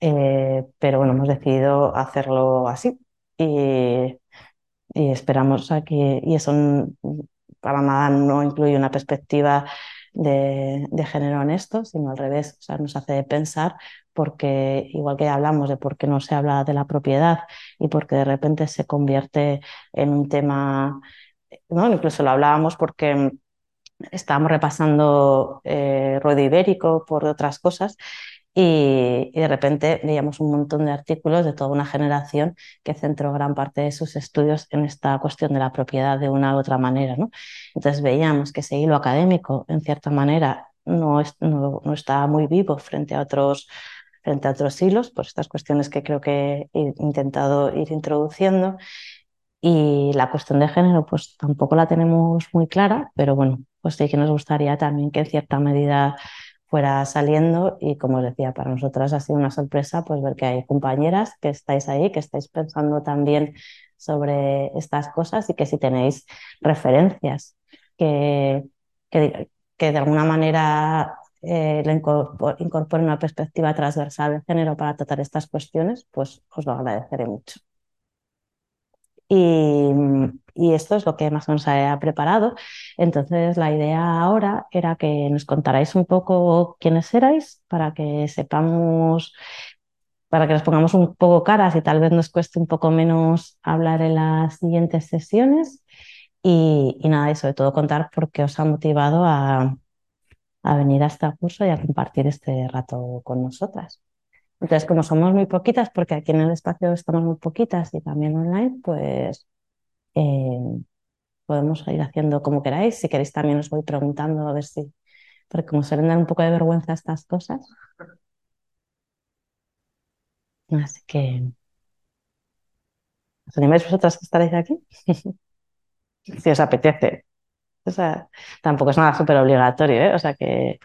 eh, pero bueno, hemos decidido hacerlo así y, y esperamos a que, y eso para nada no incluye una perspectiva de, de, género en esto, sino al revés, o sea, nos hace pensar porque igual que hablamos de por qué no se habla de la propiedad y porque de repente se convierte en un tema, ¿no? incluso lo hablábamos porque estábamos repasando eh, ruedo ibérico por otras cosas y, de repente veíamos un montón de artículos de toda una generación que centró gran parte de sus estudios en esta cuestión de la propiedad de una u otra manera. ¿no? Entonces veíamos que ese hilo académico, en cierta manera, no, es, no, no está muy vivo frente a otros frente a otros hilos, por estas cuestiones que creo que he intentado ir introduciendo. Y la cuestión de género, pues tampoco la tenemos muy clara, pero bueno, pues sí que nos gustaría también que en cierta medida fuera saliendo y como os decía, para nosotras ha sido una sorpresa pues ver que hay compañeras que estáis ahí, que estáis pensando también sobre estas cosas y que si tenéis referencias que, que, que de alguna manera eh, le incorpore una perspectiva transversal de género para tratar estas cuestiones, pues os lo agradeceré mucho. Y, esto es lo que más o menos ha preparado. Entonces, la idea ahora era que nos contarais un poco quiénes erais para que sepamos, para que nos pongamos un poco caras y tal vez nos cueste un poco menos hablar en las siguientes sesiones. Y, y nada, y sobre todo contar por qué os ha motivado a, a venir a este curso y a compartir este rato con nosotras. Entonces, como somos muy poquitas, porque aquí en el espacio estamos muy poquitas y también online, pues eh, podemos ir haciendo como queráis. Si queréis también os voy preguntando a ver si, porque como suelen dar un poco de vergüenza estas cosas. Así que, ¿os animáis vosotras que estaréis aquí? si os apetece. O sea, tampoco es nada súper obligatorio, ¿eh? O sea que...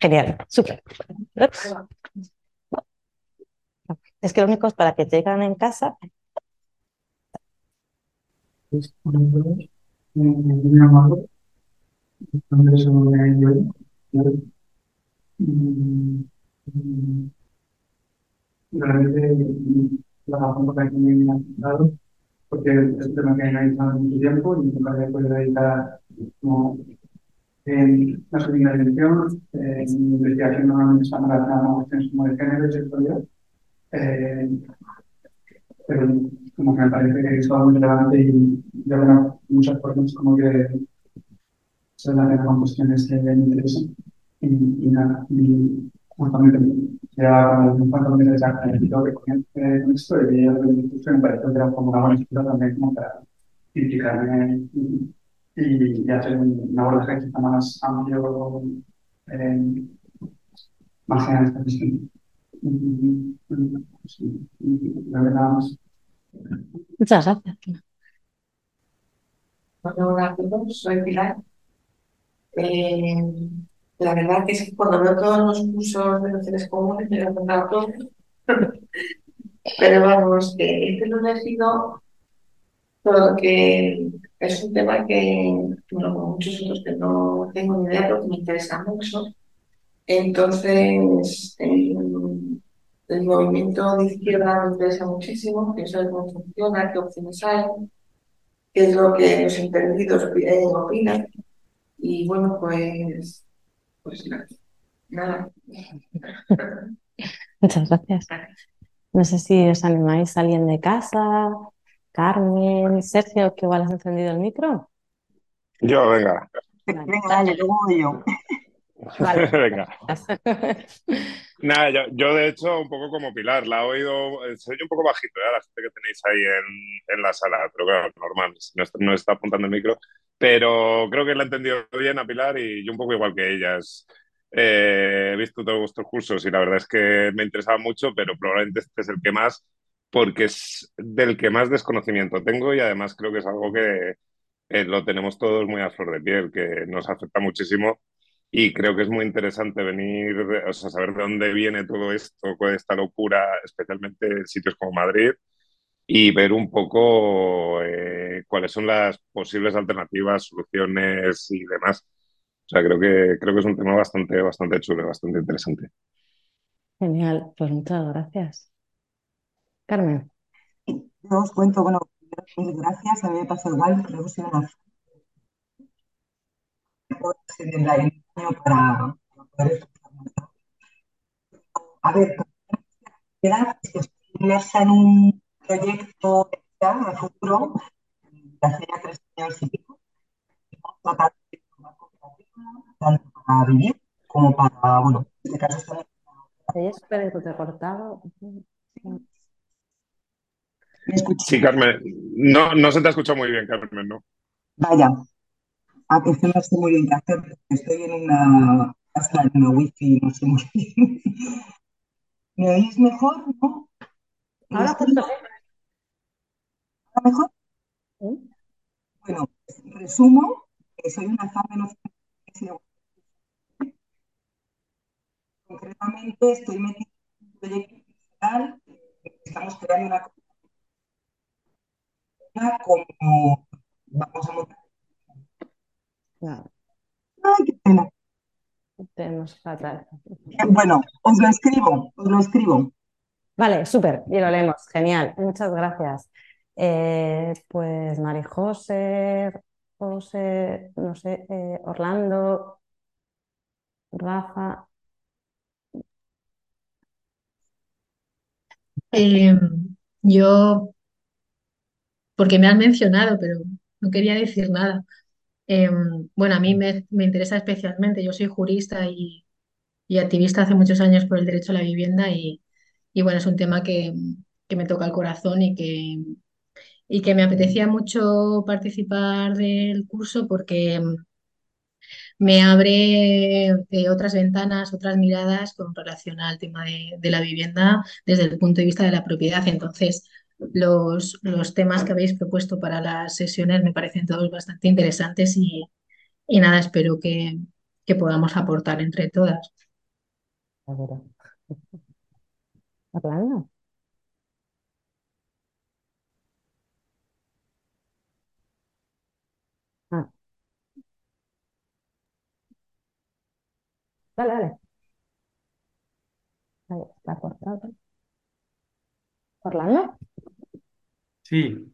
Genial, súper. Es que lo único es para que te llegan en casa. La razón por la que me han dado porque es un tema que he analizado mucho tiempo y nunca le puedo dedicar como en la segunda dirección, en investigación normalmente está relacionada con cuestiones como de género y sexualidad, eh, pero como que me parece que es algo muy relevante y de alguna, muchas formas como que se relaciona con cuestiones que me interesan. Y, y nada, y justamente ya un cuanto me ya que con esto y me pareció que era como una buena excusa también como para implicarme y, y, hacer un abordaje quizá más amplio, eh, más general. La verdad más. Muchas gracias. Hola a todos, soy Pilar. Eh, la verdad que es que cuando veo todos los cursos de nociones comunes me lo he contado todo. Pero vamos, que este lo he es un tema que, bueno, como muchos otros que no tengo ni idea, pero que me interesa mucho. Entonces, el, el movimiento de izquierda me interesa muchísimo, que saber cómo funciona, qué opciones hay, qué es lo que los entendidos opinan. Y bueno, pues pues nada. Muchas gracias. No sé si os animáis alguien de casa, Carmen, Sergio, que igual has encendido el micro. Yo, venga. Vale. Venga, dale, luego yo. Vale. venga. Nada, yo, yo, de hecho, un poco como Pilar, la he oído, eh, soy un poco bajito, ¿eh? la gente que tenéis ahí en, en la sala, pero claro, normal, no, no está apuntando el micro, pero creo que la he entendido bien a Pilar y yo un poco igual que ellas. Eh, he visto todos vuestros cursos y la verdad es que me interesaba mucho, pero probablemente este es el que más, porque es del que más desconocimiento tengo y además creo que es algo que eh, lo tenemos todos muy a flor de piel, que nos afecta muchísimo y creo que es muy interesante venir, o sea, saber de dónde viene todo esto, con esta locura, especialmente en sitios como Madrid, y ver un poco eh, cuáles son las posibles alternativas, soluciones y demás. O sea, creo que, creo que es un tema bastante, bastante chulo, bastante interesante. Genial, pues muchas gracias. Carmen. Yo os cuento, bueno, mil gracias, a mí me pasa igual, creo que soy una en el año para, poder A ver, es que estoy inmersa en un proyecto a futuro de hace ya tres años y pico, tanto para vivir como para, bueno, en este caso estamos... Espera, que te he cortado. Sí, Carmen. No, no se te ha escuchado muy bien, Carmen, ¿no? Vaya. A veces no sé muy bien qué hacer. Estoy en una casa, en una wifi, no sé muy bien. ¿Me oís mejor? ¿No? Ahora ¿Ahora mejor? Bueno, resumo que soy una fan de los Concretamente estoy metida en un proyecto digital, estamos creando una como vamos a montar. Ay, qué pena. Tenemos fatal. Bueno, os lo escribo, os lo escribo. Vale, súper, y lo leemos. Genial, muchas gracias. Eh, pues Marijose, José, no sé, eh, Orlando, Rafa. Eh, yo porque me han mencionado, pero no quería decir nada. Em, bueno, a mí me, interesa especialmente, yo soy jurista y, activista hace muchos años por el derecho a la vivienda y, bueno, es un tema que, me toca el corazón y que, y que me apetecía mucho participar del curso porque me abre otras ventanas, otras miradas con relación al tema de, de, la vivienda desde el punto de vista de la propiedad. Entonces, los, los temas que habéis propuesto para las sesiones me parecen todos bastante interesantes y, nada, espero que, podamos aportar entre todas. Ah. Dale, dale. Sí.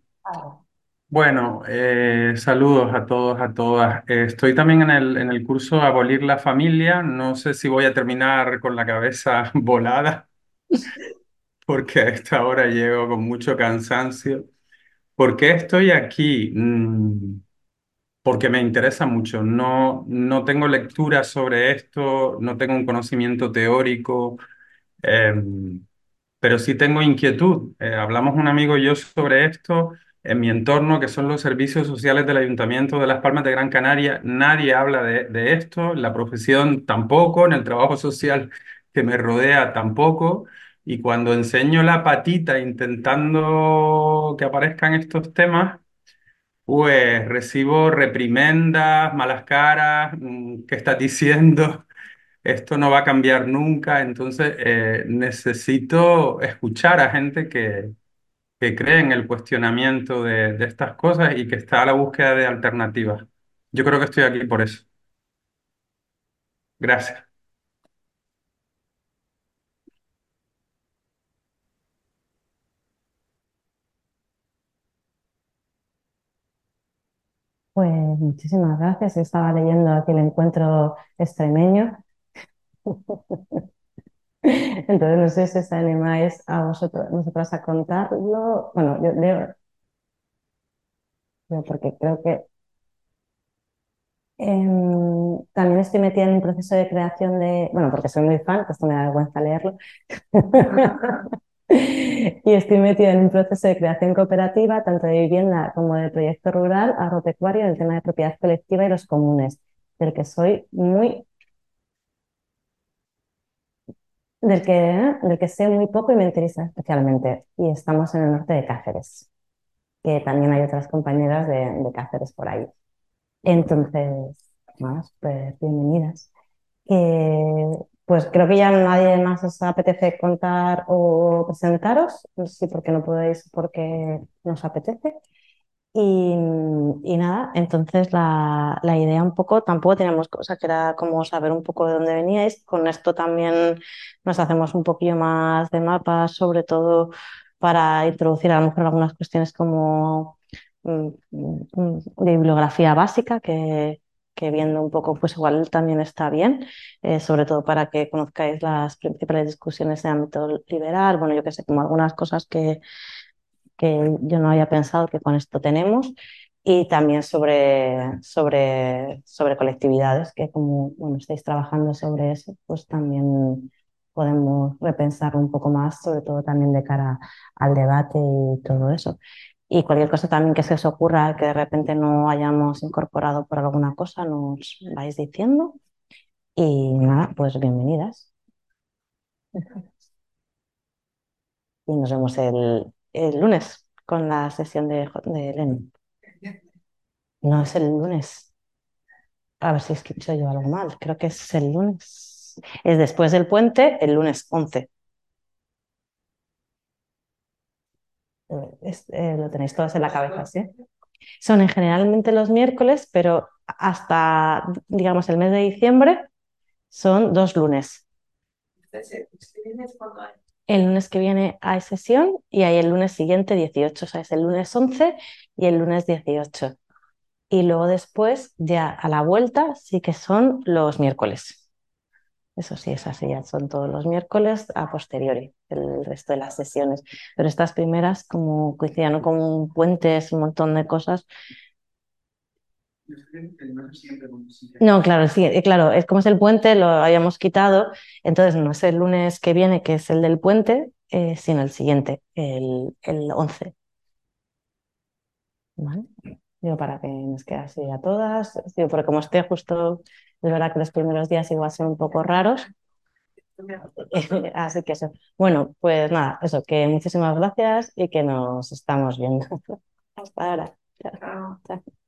Bueno, eh, saludos a todos, a todas. Eh, estoy también en el, en el curso Abolir la Familia. No sé si voy a terminar con la cabeza volada, porque a esta hora llego con mucho cansancio. ¿Por qué estoy aquí? Mm, porque me interesa mucho. No, no tengo lectura sobre esto, no tengo un conocimiento teórico. Em, pero sí tengo inquietud. Eh, hablamos un amigo y yo sobre esto en mi entorno, que son los servicios sociales del Ayuntamiento de Las Palmas de Gran Canaria. Nadie habla de, de esto, la profesión tampoco, en el trabajo social que me rodea tampoco. Y cuando enseño la patita intentando que aparezcan estos temas, pues recibo reprimendas, malas caras, mm, ¿qué estás diciendo? Esto no va a cambiar nunca, entonces eh, necesito escuchar a gente que, que cree en el cuestionamiento de, de, estas cosas y que está a la búsqueda de alternativas. Yo creo que estoy aquí por eso. Gracias. Pues muchísimas gracias. Estaba leyendo aquí el encuentro extremeño Entonces, no sé si os animáis a vosotros, nosotras a contarlo. Bueno, yo leo, porque creo que em, también estoy metida en un proceso de creación de, bueno, porque soy muy fan, esto me da vergüenza leerlo. y estoy metida en un proceso de creación cooperativa, tanto de vivienda como de proyecto rural, agropecuario, en el tema de propiedad colectiva y los comunes, del que soy muy del que, del que sé muy poco y me interesa especialmente. Y estamos en el norte de Cáceres, que también hay otras compañeras de, de Cáceres por ahí. Entonces, bueno, pues bienvenidas. pues creo que ya nadie más os apetece contar o presentaros, si porque no podéis, porque nos apetece. Y, y nada, entonces la, la idea un poco, tampoco teníamos cosa que era como saber un poco de dónde veníais. Con esto también nos hacemos un poquillo más de mapas, sobre todo para introducir a lo mejor algunas cuestiones como mm, mm, de bibliografía básica, que, que viendo un poco, pues igual también está bien, eh, sobre todo para que conozcáis las principales discusiones de ámbito liberal, bueno, yo que sé, como algunas cosas que que yo no había pensado que con esto tenemos, y también sobre, sobre, sobre colectividades, que como bueno, estáis trabajando sobre eso, pues también podemos repensar un poco más, sobre todo también de cara al debate y todo eso. Y cualquier cosa también que se os ocurra, que de repente no hayamos incorporado por alguna cosa, nos vais diciendo. Y nada, pues bienvenidas. Y nos vemos el, el lunes con la sesión de, de. No es el lunes. A ver si escucho yo algo mal. Creo que es el lunes. Es después del puente, el lunes 11. Eh, lo tenéis todos en la cabeza, ¿sí? Son generalmente los miércoles, pero hasta, digamos, el mes de diciembre son dos lunes. El lunes que viene hay sesión y hay el lunes siguiente 18, o sea, es el lunes 11 y el lunes 18. Y luego después, ya a la vuelta, sí que son los miércoles. Eso sí, es así, ya son todos los miércoles a posteriori, el resto de las sesiones. Pero estas primeras, como coincidían con puentes, un montón de cosas, no, claro, sí, eh, claro, es como es el puente, lo habíamos quitado, entonces no es el lunes que viene, que es el del puente, eh, sino el siguiente, el, el 11. ¿Vale? Digo, para que nos quede así a todas, digo, porque como esté justo, es verdad que los primeros días igual son un poco raros. Así que eso. Bueno, pues nada, eso, que muchísimas gracias y que nos estamos viendo. Hasta ahora. Chao. Chao.